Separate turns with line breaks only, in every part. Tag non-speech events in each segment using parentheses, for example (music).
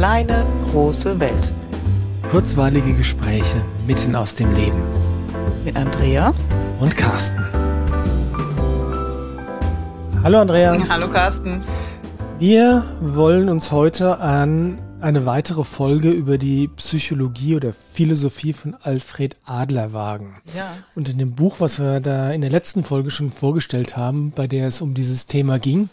kleine, große Welt.
Kurzweilige Gespräche mitten aus dem Leben.
Mit Andrea
und Carsten. Hallo Andrea. (laughs)
Hallo Carsten.
Wir wollen uns heute an eine weitere Folge über die Psychologie oder Philosophie von Alfred Adler wagen.
Ja.
Und in dem Buch, was wir da in der letzten Folge schon vorgestellt haben, bei der es um dieses Thema ging,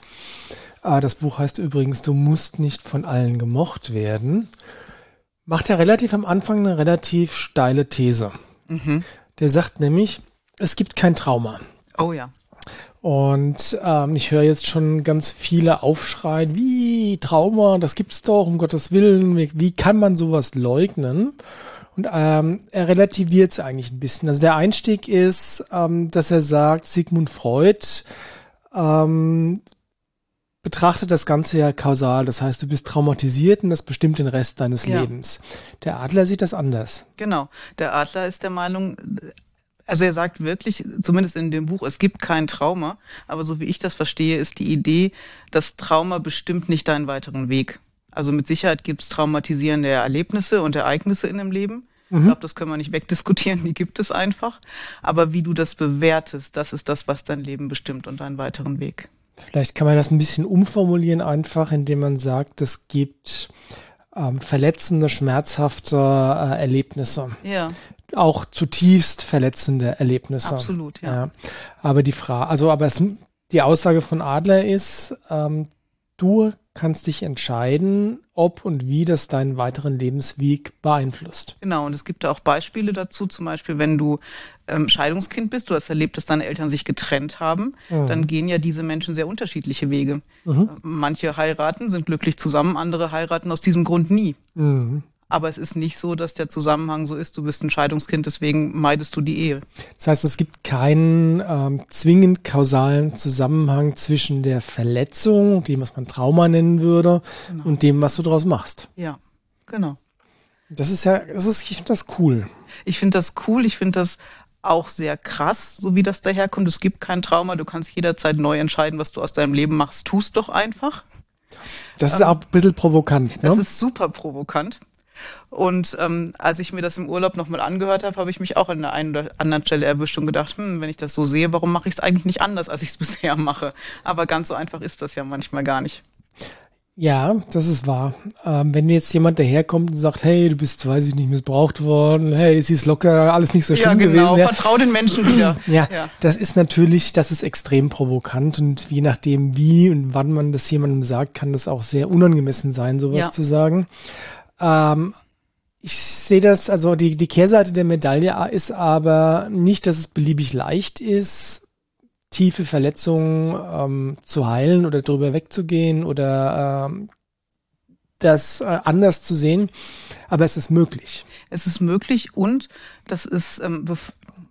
das Buch heißt übrigens, du musst nicht von allen gemocht werden, macht er relativ am Anfang eine relativ steile These.
Mhm.
Der sagt nämlich, es gibt kein Trauma.
Oh ja.
Und ähm, ich höre jetzt schon ganz viele aufschreien, wie Trauma, das gibt's doch, um Gottes Willen, wie, wie kann man sowas leugnen? Und ähm, er relativiert es eigentlich ein bisschen. Also der Einstieg ist, ähm, dass er sagt, Sigmund Freud ähm, betrachtet das Ganze ja kausal. Das heißt, du bist traumatisiert und das bestimmt den Rest deines
Ja.
Lebens. Der Adler sieht das anders.
Genau. Der Adler ist der Meinung, also er sagt wirklich, zumindest in dem Buch, es gibt kein Trauma, aber so wie ich das verstehe, ist die Idee, das Trauma bestimmt nicht deinen weiteren Weg. Also mit Sicherheit gibt es traumatisierende Erlebnisse und Ereignisse in dem Leben. Ich glaube, das können wir nicht wegdiskutieren, die gibt es einfach. Aber wie du das bewertest, das ist das, was dein Leben bestimmt und deinen weiteren Weg.
Vielleicht kann man das ein bisschen umformulieren einfach, indem man sagt, es gibt ähm, verletzende, schmerzhafte äh, Erlebnisse.
Ja,
Auch zutiefst verletzende Erlebnisse.
Absolut, ja.
Aber die Frage, also aber es, die Aussage von Adler ist, ähm, du kannst dich entscheiden, ob und wie das deinen weiteren Lebensweg beeinflusst.
Genau, und es gibt da auch Beispiele dazu, zum Beispiel, wenn du ähm, Scheidungskind bist, du hast erlebt, dass deine Eltern sich getrennt haben, dann gehen ja diese Menschen sehr unterschiedliche Wege. Äh, Manche heiraten, sind glücklich zusammen, andere heiraten aus diesem Grund nie.
Mhm.
Aber es ist nicht so, dass der Zusammenhang so ist, du bist ein Scheidungskind, deswegen meidest du die Ehe.
Das heißt, es gibt keinen ähm, zwingend kausalen Zusammenhang zwischen der Verletzung, dem, was man Trauma nennen würde, und dem, was du daraus machst.
Ja, genau.
Das ist ja, das ist, ich finde das cool.
Ich finde das cool, ich finde das auch sehr krass, so wie das daherkommt. Es gibt kein Trauma, du kannst jederzeit neu entscheiden, was du aus deinem Leben machst. Tust doch einfach.
Das ist auch ein bisschen provokant.
Das
Ne?
ist super provokant. Und ähm, als ich mir das im Urlaub nochmal angehört habe, habe ich mich auch an der einen oder anderen Stelle erwischt und gedacht, hm, wenn ich das so sehe, warum mache ich es eigentlich nicht anders, als ich es (laughs) bisher mache? Aber ganz so einfach ist das ja manchmal gar nicht.
Ja, das ist wahr. Ähm, wenn jetzt jemand daherkommt und sagt, hey, du bist, weiß ich nicht, missbraucht worden, hey, es ist locker, alles nicht so
ja,
schlimm
genau.
gewesen. Ja,
Vertrau den Menschen wieder. (clears throat)
ja,
ja.
das ist natürlich, das ist extrem provokant und je nachdem, wie und wann man das jemandem sagt, kann das auch sehr unangemessen sein, sowas
Ja.
zu sagen. Ähm, ich sehe das, also die, die Kehrseite der Medaille ist aber nicht, dass es beliebig leicht ist, tiefe Verletzungen ähm, zu heilen oder drüber wegzugehen oder ähm, das äh, anders zu sehen, aber es ist möglich.
Es ist möglich und das ist, ähm,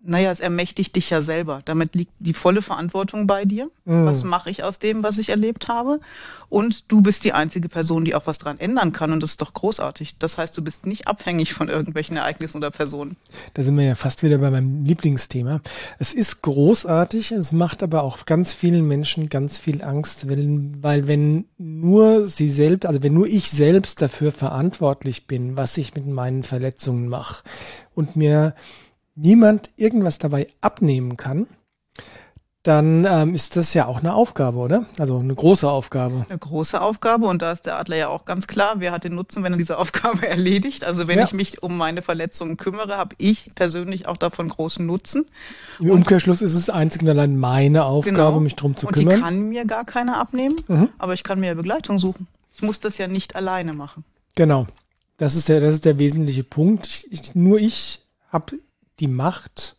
naja, es ermächtigt dich ja selber. Damit liegt die volle Verantwortung bei dir. Was mache ich aus dem, was ich erlebt habe? Und du bist die einzige Person, die auch was dran ändern kann und das ist doch großartig. Das heißt, du bist nicht abhängig von irgendwelchen Ereignissen oder Personen.
Da sind wir ja fast wieder bei meinem Lieblingsthema. Es ist großartig, es macht aber auch ganz vielen Menschen ganz viel Angst, weil, weil wenn nur sie selbst, also wenn nur ich selbst dafür verantwortlich bin, was ich mit meinen Verletzungen mache und mir niemand irgendwas dabei abnehmen kann, dann ähm, ist das ja auch eine Aufgabe, oder? Also eine große Aufgabe.
Eine große Aufgabe und da ist der Adler ja auch ganz klar, wer hat den Nutzen, wenn er diese (laughs) Aufgabe erledigt. Also wenn
Ja.
ich mich um meine Verletzungen kümmere, habe ich persönlich auch davon großen Nutzen.
Im Umkehrschluss ist es einzig und allein meine Aufgabe, mich drum zu
Genau. und
kümmern. Mhm.
die kann mir gar keiner abnehmen, aber ich kann mir ja Begleitung suchen. Ich muss das ja nicht alleine machen.
Genau. Das ist der, das ist der wesentliche Punkt. Ich, nur ich habe die Macht,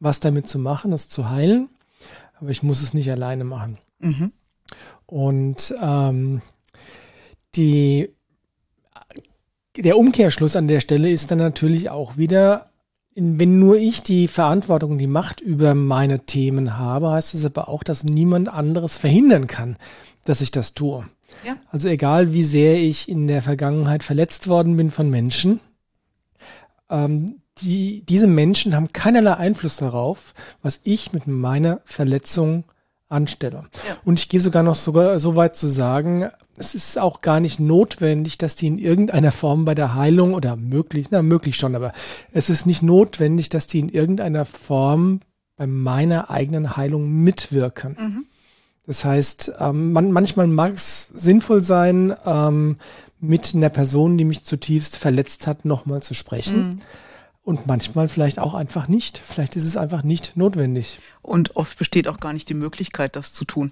was damit zu machen, es zu heilen, aber ich muss es nicht alleine machen.
Mhm.
Und ähm, die, der Umkehrschluss an der Stelle ist dann natürlich auch wieder, wenn nur ich die Verantwortung und die Macht über meine Themen habe, heißt es aber auch, dass niemand anderes verhindern kann, dass ich das tue.
Ja.
Also egal, wie sehr ich in der Vergangenheit verletzt worden bin von Menschen, ähm, die, diese Menschen haben keinerlei Einfluss darauf, was ich mit meiner Verletzung anstelle. Ja. Und ich gehe sogar noch sogar so weit zu sagen, es ist auch gar nicht notwendig, dass die in irgendeiner Form bei der Heilung oder möglich, na möglich schon, aber es ist nicht notwendig, dass die in irgendeiner Form bei meiner eigenen Heilung mitwirken. Mhm. Das heißt, ähm, man, manchmal mag es sinnvoll sein, ähm, mit einer Person, die mich zutiefst verletzt hat, nochmal zu sprechen. Mhm. Und manchmal vielleicht auch einfach nicht. Vielleicht ist es einfach nicht notwendig.
Und oft besteht auch gar nicht die Möglichkeit, das zu tun.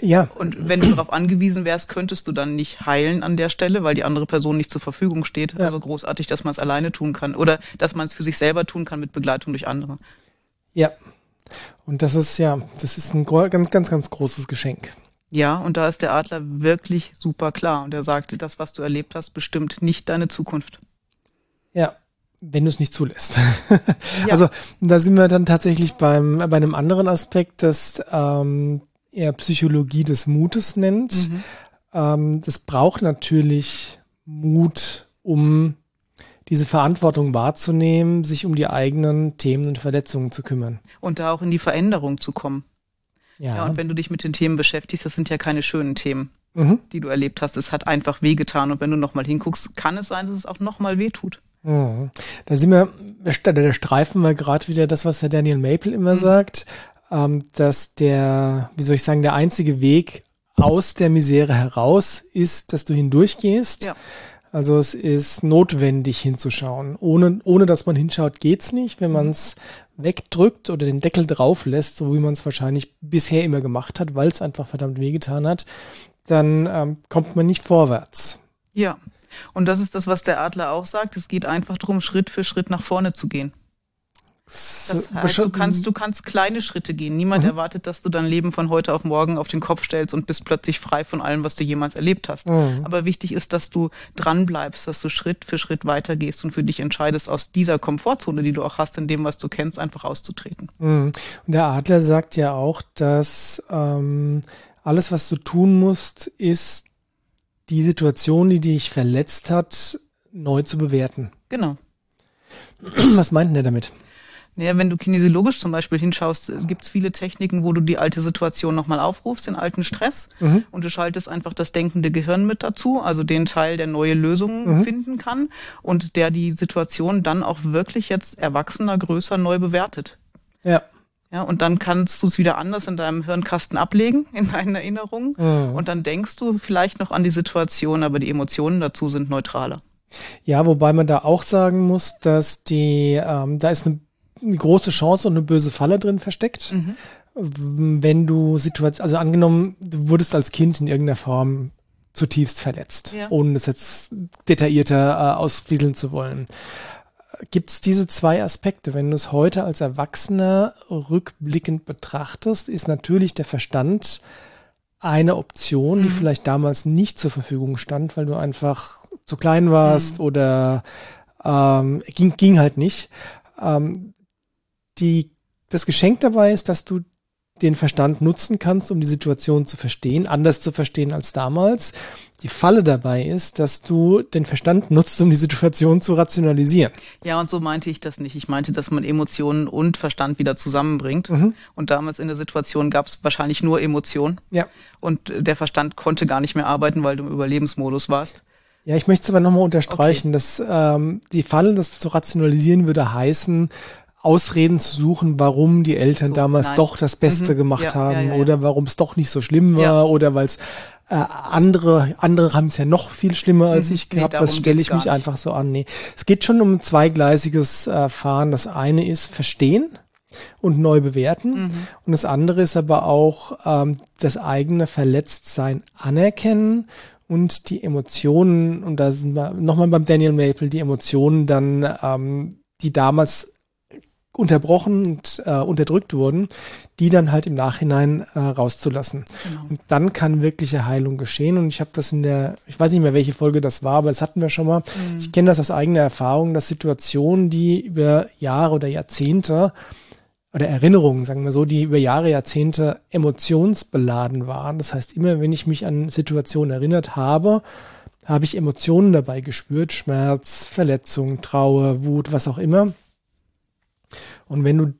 Ja.
Und wenn du darauf angewiesen wärst, könntest du dann nicht heilen an der Stelle, weil die andere Person nicht zur Verfügung steht. Ja. Also großartig, dass man es alleine tun kann oder dass man es für sich selber tun kann mit Begleitung durch andere.
Ja. Und das ist ja, das ist ein ganz, ganz, ganz großes Geschenk.
Ja, und da ist der Adler wirklich super klar. Und er sagt, das, was du erlebt hast, bestimmt nicht deine Zukunft.
Ja, wenn du es nicht zulässt. (laughs) ja. Also da sind wir dann tatsächlich beim, bei einem anderen Aspekt, das ähm, er Psychologie des Mutes nennt. Mhm. Ähm, das braucht natürlich Mut, um diese Verantwortung wahrzunehmen, sich um die eigenen Themen und Verletzungen zu kümmern.
Und da auch in die Veränderung zu kommen. Ja. ja und wenn du dich mit den Themen beschäftigst, das sind ja keine schönen Themen, mhm. die du erlebt hast. Es hat einfach wehgetan. Und wenn du nochmal hinguckst, kann es sein, dass es auch nochmal wehtut.
Mhm. Da sind wir, da streifen wir gerade wieder das, was Herr Daniel Maple immer mhm. sagt, ähm, dass der, wie soll ich sagen, der einzige Weg aus der Misere heraus ist, dass du hindurchgehst. Ja. Also es ist notwendig hinzuschauen. Ohne, ohne dass man hinschaut, geht's nicht. Wenn man es wegdrückt oder den Deckel drauf lässt, so wie man es wahrscheinlich bisher immer gemacht hat, weil es einfach verdammt wehgetan hat, dann ähm, kommt man nicht vorwärts.
Ja, und das ist das, was der Adler auch sagt. Es geht einfach darum, Schritt für Schritt nach vorne zu gehen. Das heißt, du kannst, du kannst kleine Schritte gehen. Niemand mhm. erwartet, dass du dein Leben von heute auf morgen auf den Kopf stellst und bist plötzlich frei von allem, was du jemals erlebt hast. Mhm. Aber wichtig ist, dass du dran bleibst, dass du Schritt für Schritt weitergehst und für dich entscheidest, aus dieser Komfortzone, die du auch hast, in dem, was du kennst, einfach auszutreten.
Mhm. Und der Adler sagt ja auch, dass ähm, alles, was du tun musst, ist die Situation, die dich verletzt hat, neu zu bewerten.
Genau.
Was meint denn der damit?
Naja, wenn du kinesiologisch zum Beispiel hinschaust, gibt es viele Techniken, wo du die alte Situation nochmal aufrufst, den alten Stress, mhm. und du schaltest einfach das denkende Gehirn mit dazu, also den Teil, der neue Lösungen mhm. finden kann und der die Situation dann auch wirklich jetzt erwachsener, größer neu bewertet.
Ja.
Ja, und dann kannst du es wieder anders in deinem Hirnkasten ablegen, (laughs) in deinen Erinnerungen. Mhm. Und dann denkst du vielleicht noch an die Situation, aber die Emotionen dazu sind neutraler.
Ja, wobei man da auch sagen muss, dass die, ähm, da ist eine eine große Chance und eine böse Falle drin versteckt. Mhm. Wenn du Situation, also angenommen, du wurdest als Kind in irgendeiner Form zutiefst verletzt, ja. ohne das jetzt detaillierter äh, ausfieseln zu wollen. Gibt es diese zwei Aspekte? Wenn du es heute als Erwachsener rückblickend betrachtest, ist natürlich der Verstand eine Option, die mhm. vielleicht damals nicht zur Verfügung stand, weil du einfach zu klein warst mhm. oder ähm, ging, ging halt nicht. Ähm, die, das Geschenk dabei ist, dass du den Verstand nutzen kannst, um die Situation zu verstehen, anders zu verstehen als damals. Die Falle dabei ist, dass du den Verstand nutzt, um die Situation zu rationalisieren.
Ja, und so meinte ich das nicht. Ich meinte, dass man Emotionen und Verstand wieder zusammenbringt. Mhm. Und damals in der Situation gab es wahrscheinlich nur Emotionen.
Ja.
Und der Verstand konnte gar nicht mehr arbeiten, weil du im Überlebensmodus warst.
Ja, ich möchte es aber nochmal unterstreichen, okay. dass ähm, die Falle, das zu rationalisieren, würde heißen, Ausreden zu suchen, warum die Eltern so, damals nein. doch das Beste mhm. gemacht ja, haben ja, ja, oder warum es doch nicht so schlimm war oder weil es äh, andere andere haben es ja noch viel schlimmer als mhm. ich gehabt. Nee, das stelle ich mich einfach so an. Nee, es geht schon um ein zweigleisiges äh, Fahren. Das eine ist verstehen und neu bewerten. Mhm. Und das andere ist aber auch ähm, das eigene Verletztsein anerkennen und die Emotionen, und da sind wir nochmal beim Daniel Maple, die Emotionen dann, ähm, die damals unterbrochen und äh, unterdrückt wurden, die dann halt im Nachhinein äh, rauszulassen. Genau. Und dann kann wirkliche Heilung geschehen. Und ich habe das in der, ich weiß nicht mehr, welche Folge das war, aber das hatten wir schon mal. Mhm. Ich kenne das aus eigener Erfahrung, dass Situationen, die über Jahre oder Jahrzehnte oder Erinnerungen, sagen wir so, die über Jahre, Jahrzehnte emotionsbeladen waren. Das heißt, immer wenn ich mich an Situationen erinnert habe, habe ich Emotionen dabei gespürt, Schmerz, Verletzung, Trauer, Wut, was auch immer. Und wenn du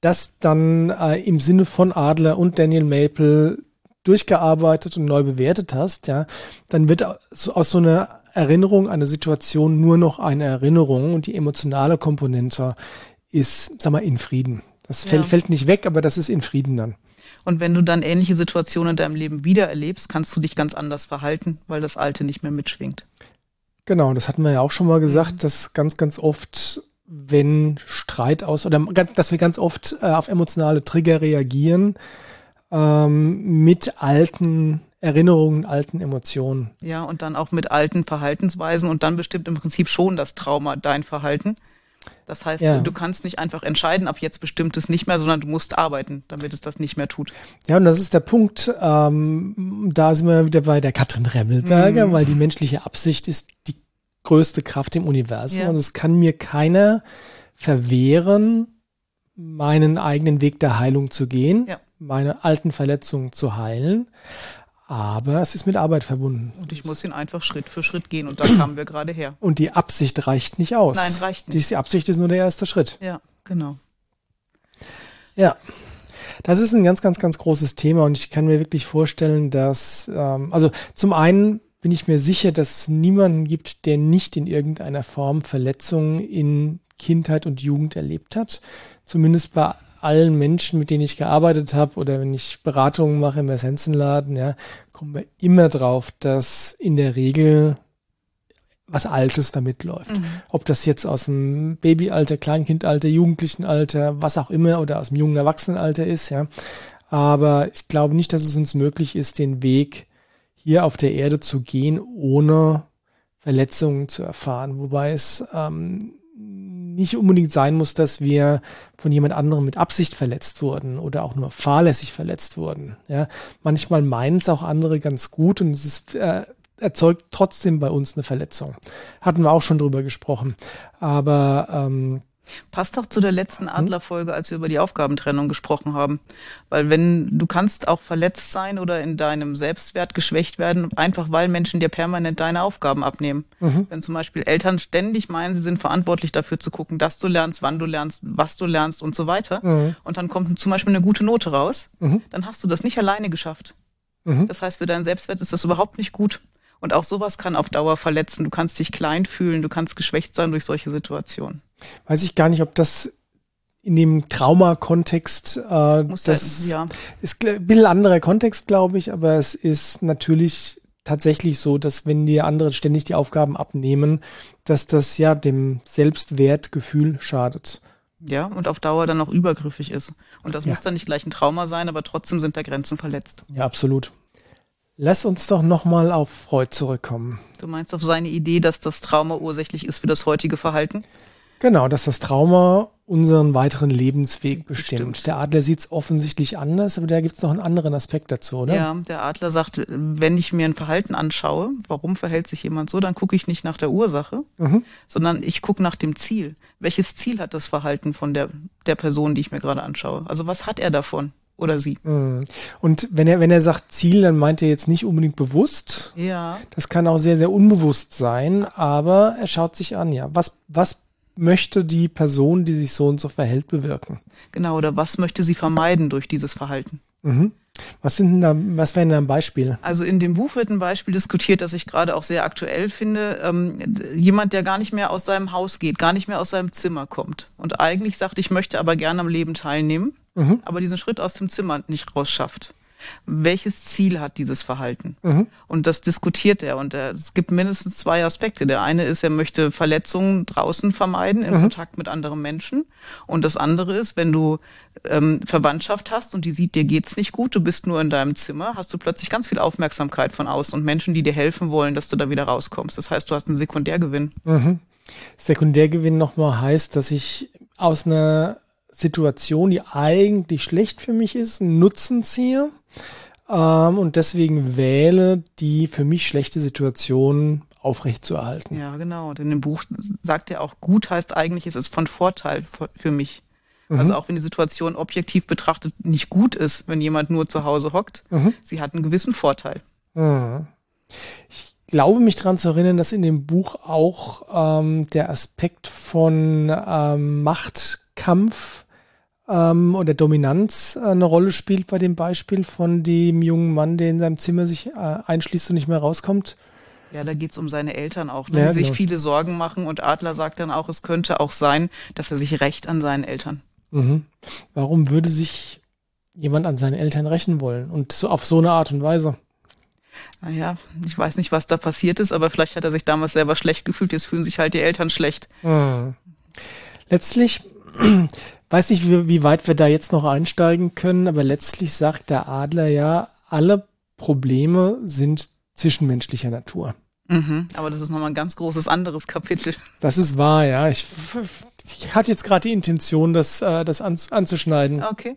das dann äh, im Sinne von Adler und Daniel Maple durchgearbeitet und neu bewertet hast, ja, dann wird aus so einer Erinnerung, eine Situation nur noch eine Erinnerung und die emotionale Komponente ist, sag mal, in Frieden. Das fällt, ja. fällt nicht weg, aber das ist in Frieden dann.
Und wenn du dann ähnliche Situationen in deinem Leben wieder erlebst, kannst du dich ganz anders verhalten, weil das Alte nicht mehr mitschwingt.
Genau, das hatten wir ja auch schon mal gesagt, mhm. dass ganz, ganz oft, wenn Streit aus oder dass wir ganz oft äh, auf emotionale Trigger reagieren ähm, mit alten Erinnerungen, alten Emotionen.
Ja, und dann auch mit alten Verhaltensweisen und dann bestimmt im Prinzip schon das Trauma dein Verhalten. Das heißt, ja. du kannst nicht einfach entscheiden, ab jetzt bestimmt es nicht mehr, sondern du musst arbeiten, damit es das nicht mehr tut.
Ja, und das ist der Punkt. Ähm, da sind wir wieder bei der Katrin Remmelberger, mhm. weil die menschliche Absicht ist die größte Kraft im Universum. Ja. Und es kann mir keiner verwehren, meinen eigenen Weg der Heilung zu gehen, ja. meine alten Verletzungen zu heilen. Aber es ist mit Arbeit verbunden.
Und ich muss ihn einfach Schritt für Schritt gehen und da kamen wir gerade her.
Und die Absicht reicht nicht aus.
Nein, reicht nicht.
Die Absicht ist nur der erste Schritt.
Ja, genau.
Ja. Das ist ein ganz, ganz, ganz großes Thema und ich kann mir wirklich vorstellen, dass, ähm, also zum einen bin ich mir sicher, dass es niemanden gibt, der nicht in irgendeiner Form Verletzungen in Kindheit und Jugend erlebt hat. Zumindest bei allen Menschen, mit denen ich gearbeitet habe oder wenn ich Beratungen mache im Essenzenladen, ja, kommen wir immer drauf, dass in der Regel was Altes damit läuft. Mhm. Ob das jetzt aus dem Babyalter, Kleinkindalter, Jugendlichenalter, was auch immer oder aus dem jungen Erwachsenenalter ist, ja. Aber ich glaube nicht, dass es uns möglich ist, den Weg hier auf der Erde zu gehen, ohne Verletzungen zu erfahren. Wobei es ähm, nicht unbedingt sein muss, dass wir von jemand anderem mit Absicht verletzt wurden oder auch nur fahrlässig verletzt wurden. Ja, manchmal meinen es auch andere ganz gut und es ist, äh, erzeugt trotzdem bei uns eine Verletzung. Hatten wir auch schon drüber gesprochen. Aber ähm,
Passt doch zu der letzten hm? Adlerfolge, als wir über die Aufgabentrennung gesprochen haben. Weil wenn du kannst auch verletzt sein oder in deinem Selbstwert geschwächt werden, einfach weil Menschen dir permanent deine Aufgaben abnehmen. Mhm. Wenn zum Beispiel Eltern ständig meinen, sie sind verantwortlich dafür zu gucken, dass du lernst, wann du lernst, was du lernst und so weiter. Mhm. Und dann kommt zum Beispiel eine gute Note raus, mhm. dann hast du das nicht alleine geschafft. Mhm. Das heißt, für deinen Selbstwert ist das überhaupt nicht gut. Und auch sowas kann auf Dauer verletzen. Du kannst dich klein fühlen, du kannst geschwächt sein durch solche Situationen.
Weiß ich gar nicht, ob das in dem Trauma-Kontext, äh, das ja. ist ein bisschen anderer Kontext, glaube ich, aber es ist natürlich tatsächlich so, dass wenn die anderen ständig die Aufgaben abnehmen, dass das ja dem Selbstwertgefühl schadet.
Ja, und auf Dauer dann auch übergriffig ist. Und das ja. muss dann nicht gleich ein Trauma sein, aber trotzdem sind da Grenzen verletzt.
Ja, absolut. Lass uns doch nochmal auf Freud zurückkommen.
Du meinst auf seine Idee, dass das Trauma ursächlich ist für das heutige Verhalten?
Genau, dass das Trauma unseren weiteren Lebensweg bestimmt. bestimmt. Der Adler sieht es offensichtlich anders, aber da gibt es noch einen anderen Aspekt dazu, oder?
Ja, der Adler sagt, wenn ich mir ein Verhalten anschaue, warum verhält sich jemand so, dann gucke ich nicht nach der Ursache, mhm. sondern ich gucke nach dem Ziel. Welches Ziel hat das Verhalten von der, der Person, die ich mir gerade anschaue? Also was hat er davon? oder sie. Mhm.
Und wenn er, wenn er sagt Ziel, dann meint er jetzt nicht unbedingt bewusst.
Ja.
Das kann auch sehr, sehr unbewusst sein, aber er schaut sich an, ja. Was, was möchte die Person, die sich so und so verhält, bewirken?
Genau, oder was möchte sie vermeiden durch dieses Verhalten?
Mhm. Was sind da, was wäre denn da ein Beispiel?
Also in dem Buch wird ein Beispiel diskutiert, das ich gerade auch sehr aktuell finde. Ähm, jemand, der gar nicht mehr aus seinem Haus geht, gar nicht mehr aus seinem Zimmer kommt und eigentlich sagt, ich möchte aber gerne am Leben teilnehmen, mhm. aber diesen Schritt aus dem Zimmer nicht rausschafft welches Ziel hat dieses Verhalten? Mhm. Und das diskutiert er. Und er, es gibt mindestens zwei Aspekte. Der eine ist, er möchte Verletzungen draußen vermeiden, in mhm. Kontakt mit anderen Menschen. Und das andere ist, wenn du ähm, Verwandtschaft hast und die sieht, dir geht's nicht gut, du bist nur in deinem Zimmer, hast du plötzlich ganz viel Aufmerksamkeit von außen und Menschen, die dir helfen wollen, dass du da wieder rauskommst. Das heißt, du hast einen Sekundärgewinn.
Mhm. Sekundärgewinn nochmal heißt, dass ich aus einer Situation, die eigentlich schlecht für mich ist, einen Nutzen ziehe ähm, und deswegen wähle, die für mich schlechte Situation aufrechtzuerhalten.
Ja, genau. Denn im Buch sagt er auch, gut heißt eigentlich, es ist von Vorteil für mich. Mhm. Also auch wenn die Situation objektiv betrachtet nicht gut ist, wenn jemand nur zu Hause hockt, mhm. sie hat einen gewissen Vorteil.
Mhm. Ich glaube mich daran zu erinnern, dass in dem Buch auch ähm, der Aspekt von ähm, Machtkampf ähm, oder Dominanz äh, eine Rolle spielt bei dem Beispiel von dem jungen Mann, der in seinem Zimmer sich äh, einschließt und nicht mehr rauskommt.
Ja, da geht's um seine Eltern auch, ne? ja, die sich genau. viele Sorgen machen. Und Adler sagt dann auch, es könnte auch sein, dass er sich rächt an seinen Eltern.
Mhm. Warum würde sich jemand an seinen Eltern rächen wollen? Und so auf so eine Art und Weise?
Naja, ich weiß nicht, was da passiert ist, aber vielleicht hat er sich damals selber schlecht gefühlt. Jetzt fühlen sich halt die Eltern schlecht. Mhm.
Letztlich, weiß nicht, wie, wie weit wir da jetzt noch einsteigen können, aber letztlich sagt der Adler ja, alle Probleme sind zwischenmenschlicher Natur.
Mhm, aber das ist nochmal ein ganz großes anderes Kapitel.
Das ist wahr, ja. Ich, ich hatte jetzt gerade die Intention, das, äh, das an, anzuschneiden.
Okay.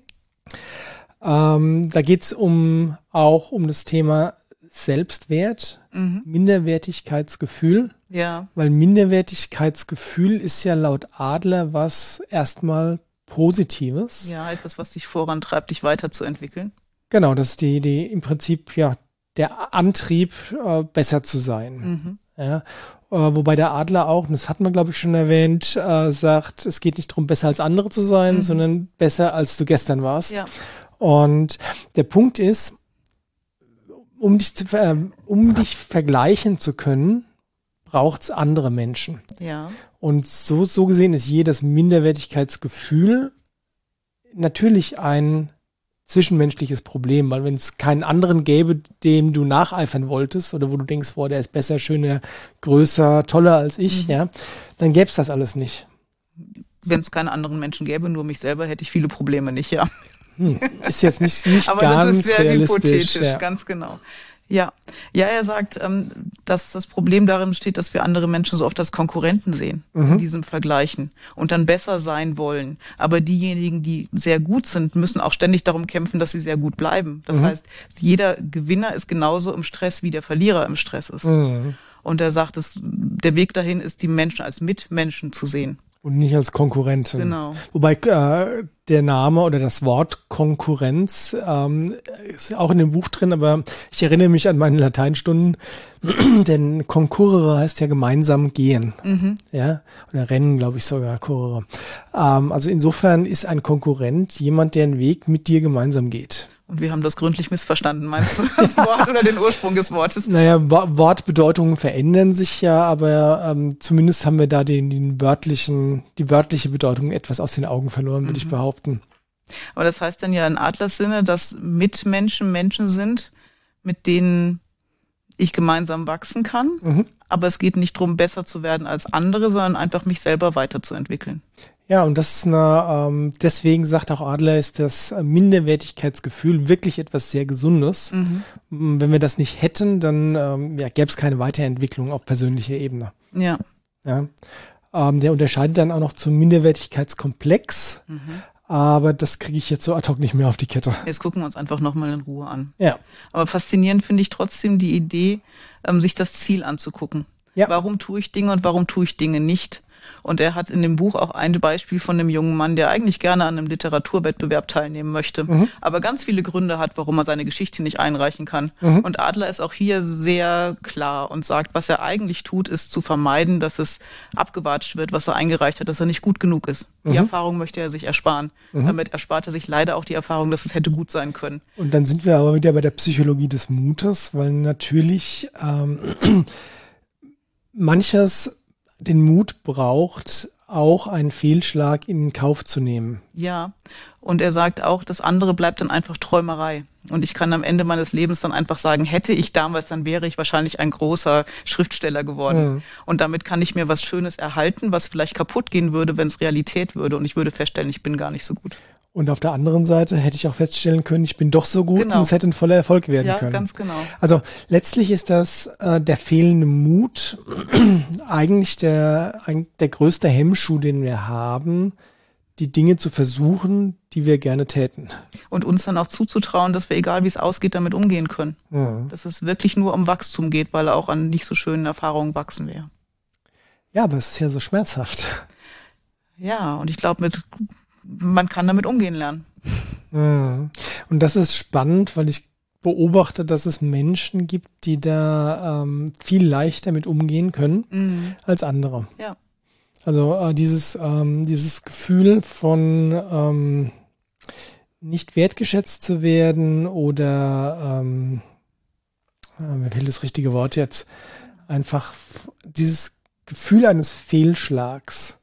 Ähm, da geht's um auch um das Thema Selbstwert, mhm. Minderwertigkeitsgefühl.
Ja.
Weil Minderwertigkeitsgefühl ist ja laut Adler was erstmal Positives.
Ja, etwas, was dich vorantreibt, dich weiterzuentwickeln.
Genau, das ist die, die im Prinzip ja der Antrieb, äh, besser zu sein. Mhm. Ja, äh, wobei der Adler auch, und das hat man glaube ich schon erwähnt, äh, sagt, es geht nicht darum, besser als andere zu sein, mhm. sondern besser als du gestern warst. Ja. Und der Punkt ist, um dich, zu, um dich vergleichen zu können, braucht es andere Menschen.
Ja.
Und so, so gesehen ist jedes Minderwertigkeitsgefühl natürlich ein zwischenmenschliches Problem, weil wenn es keinen anderen gäbe, dem du nacheifern wolltest oder wo du denkst, boah, der ist besser, schöner, größer, toller als ich, mhm. ja, dann gäbe es das alles nicht.
Wenn es keine anderen Menschen gäbe, nur mich selber, hätte ich viele Probleme nicht, ja.
Hm, ist jetzt nicht, nicht (laughs)
Aber
ganz
das ist sehr
hypothetisch,
ja. ganz genau. Ja, ja, er sagt, ähm, dass das Problem darin besteht, dass wir andere Menschen so oft als Konkurrenten sehen mhm. in diesem Vergleichen und dann besser sein wollen. Aber diejenigen, die sehr gut sind, müssen auch ständig darum kämpfen, dass sie sehr gut bleiben. Das mhm. heißt, jeder Gewinner ist genauso im Stress, wie der Verlierer im Stress ist. Mhm. Und er sagt, dass der Weg dahin ist, die Menschen als Mitmenschen zu sehen.
Und nicht als Konkurrentin.
Genau.
Wobei äh, der Name oder das Wort Konkurrenz ähm, ist auch in dem Buch drin, aber ich erinnere mich an meine Lateinstunden, (clears throat) denn concurrere heißt ja gemeinsam gehen. Mhm. Ja, oder rennen, glaube ich sogar, currere. Ähm, also insofern ist ein Konkurrent jemand, der einen Weg mit dir gemeinsam geht.
Und wir haben das gründlich missverstanden, meinst du, das (laughs) Wort oder den Ursprung des Wortes?
Naja, Wortbedeutungen verändern sich ja, aber ähm, zumindest haben wir da den, den wörtlichen, die wörtliche Bedeutung etwas aus den Augen verloren, würde mhm. ich behaupten.
Aber das heißt dann ja in Adlers Sinne, dass Mitmenschen Menschen sind, mit denen ich gemeinsam wachsen kann. Mhm. Aber es geht nicht darum, besser zu werden als andere, sondern einfach mich selber weiterzuentwickeln.
Ja, und das ist eine, ähm, deswegen sagt auch Adler, ist das Minderwertigkeitsgefühl wirklich etwas sehr Gesundes. Mhm. Wenn wir das nicht hätten, dann ähm, ja, gäbe es keine Weiterentwicklung auf persönlicher Ebene.
Ja.
ja. Ähm, der unterscheidet dann auch noch zum Minderwertigkeitskomplex. Mhm. Aber das kriege ich jetzt so ad hoc nicht mehr auf die Kette.
Jetzt gucken wir uns einfach nochmal in Ruhe an.
Ja.
Aber faszinierend finde ich trotzdem die Idee, ähm, sich das Ziel anzugucken. Ja. Warum tue ich Dinge und warum tue ich Dinge nicht? Und er hat in dem Buch auch ein Beispiel von einem jungen Mann, der eigentlich gerne an einem Literaturwettbewerb teilnehmen möchte, mhm. aber ganz viele Gründe hat, warum er seine Geschichte nicht einreichen kann. Mhm. Und Adler ist auch hier sehr klar und sagt, was er eigentlich tut, ist zu vermeiden, dass es abgewatscht wird, was er eingereicht hat, dass er nicht gut genug ist. Die mhm. Erfahrung möchte er sich ersparen. Mhm. Damit erspart er sich leider auch die Erfahrung, dass es hätte gut sein können.
Und dann sind wir aber wieder bei der Psychologie des Mutes, weil natürlich ähm, (clears throat) manches den Mut braucht, auch einen Fehlschlag in Kauf zu nehmen.
Ja, und er sagt auch, das andere bleibt dann einfach Träumerei. Und ich kann am Ende meines Lebens dann einfach sagen, hätte ich damals, dann wäre ich wahrscheinlich ein großer Schriftsteller geworden. Mhm. Und damit kann ich mir was Schönes erhalten, was vielleicht kaputt gehen würde, wenn es Realität würde. Und ich würde feststellen, ich bin gar nicht so gut.
Und auf der anderen Seite hätte ich auch feststellen können, ich bin doch so gut genau. und es hätte ein voller Erfolg werden ja, können.
Ja, ganz genau.
Also letztlich ist das äh, der fehlende Mut (clears throat) eigentlich der, der größte Hemmschuh, den wir haben, die Dinge zu versuchen, die wir gerne täten.
Und uns dann auch zuzutrauen, dass wir, egal wie es ausgeht, damit umgehen können. Mhm. Dass es wirklich nur um Wachstum geht, weil auch an nicht so schönen Erfahrungen wachsen wir.
Ja, aber es ist ja so schmerzhaft.
Ja, und ich glaube, mit man kann damit umgehen lernen.
Und das ist spannend, weil ich beobachte, dass es Menschen gibt, die da ähm, viel leichter mit umgehen können mhm. als andere.
Ja.
Also äh, dieses, ähm, dieses Gefühl von ähm, nicht wertgeschätzt zu werden oder ähm, äh, mir fehlt das richtige Wort jetzt, einfach dieses Gefühl eines Fehlschlags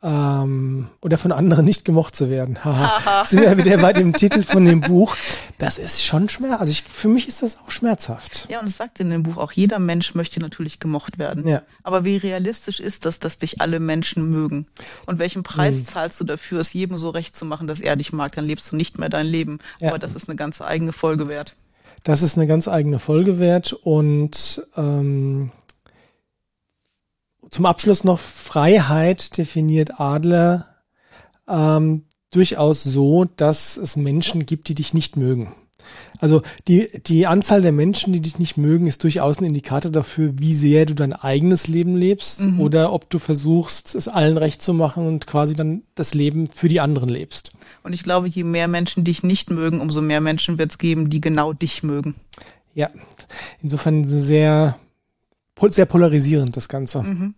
ähm, oder von anderen nicht gemocht zu werden. (laughs) Haha. Sind wir wieder bei dem Titel von dem Buch. Das ist schon schmerzhaft. Also ich, für mich ist das auch schmerzhaft.
Ja, und es sagt in dem Buch auch, jeder Mensch möchte natürlich gemocht werden. Ja. Aber wie realistisch ist das, dass dich alle Menschen mögen? Und welchen Preis hm. zahlst du dafür, es jedem so recht zu machen, dass er dich mag? Dann lebst du nicht mehr dein Leben. Ja. Aber das ist eine ganz eigene Folge wert.
Das ist eine ganz eigene Folge wert und ähm, zum Abschluss noch Freiheit definiert Adler ähm, durchaus so, dass es Menschen gibt, die dich nicht mögen. Also die, die Anzahl der Menschen, die dich nicht mögen, ist durchaus ein Indikator dafür, wie sehr du dein eigenes Leben lebst mhm. oder ob du versuchst, es allen recht zu machen und quasi dann das Leben für die anderen lebst.
Und ich glaube, je mehr Menschen dich nicht mögen, umso mehr Menschen wird es geben, die genau dich mögen.
Ja, insofern sehr sehr polarisierend, das Ganze. Mhm.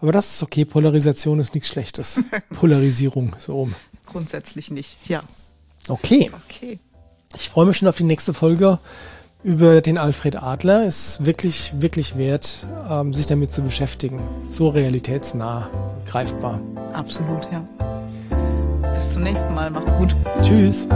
Aber das ist okay. Polarisation ist nichts Schlechtes. (laughs) Polarisierung, so.
Grundsätzlich nicht, ja.
Okay. Okay. Ich freue mich schon auf die nächste Folge über den Alfred Adler. Ist wirklich, wirklich wert, ähm, sich damit zu beschäftigen. So realitätsnah, greifbar.
Absolut, ja. Bis zum nächsten Mal. Macht's gut.
Tschüss.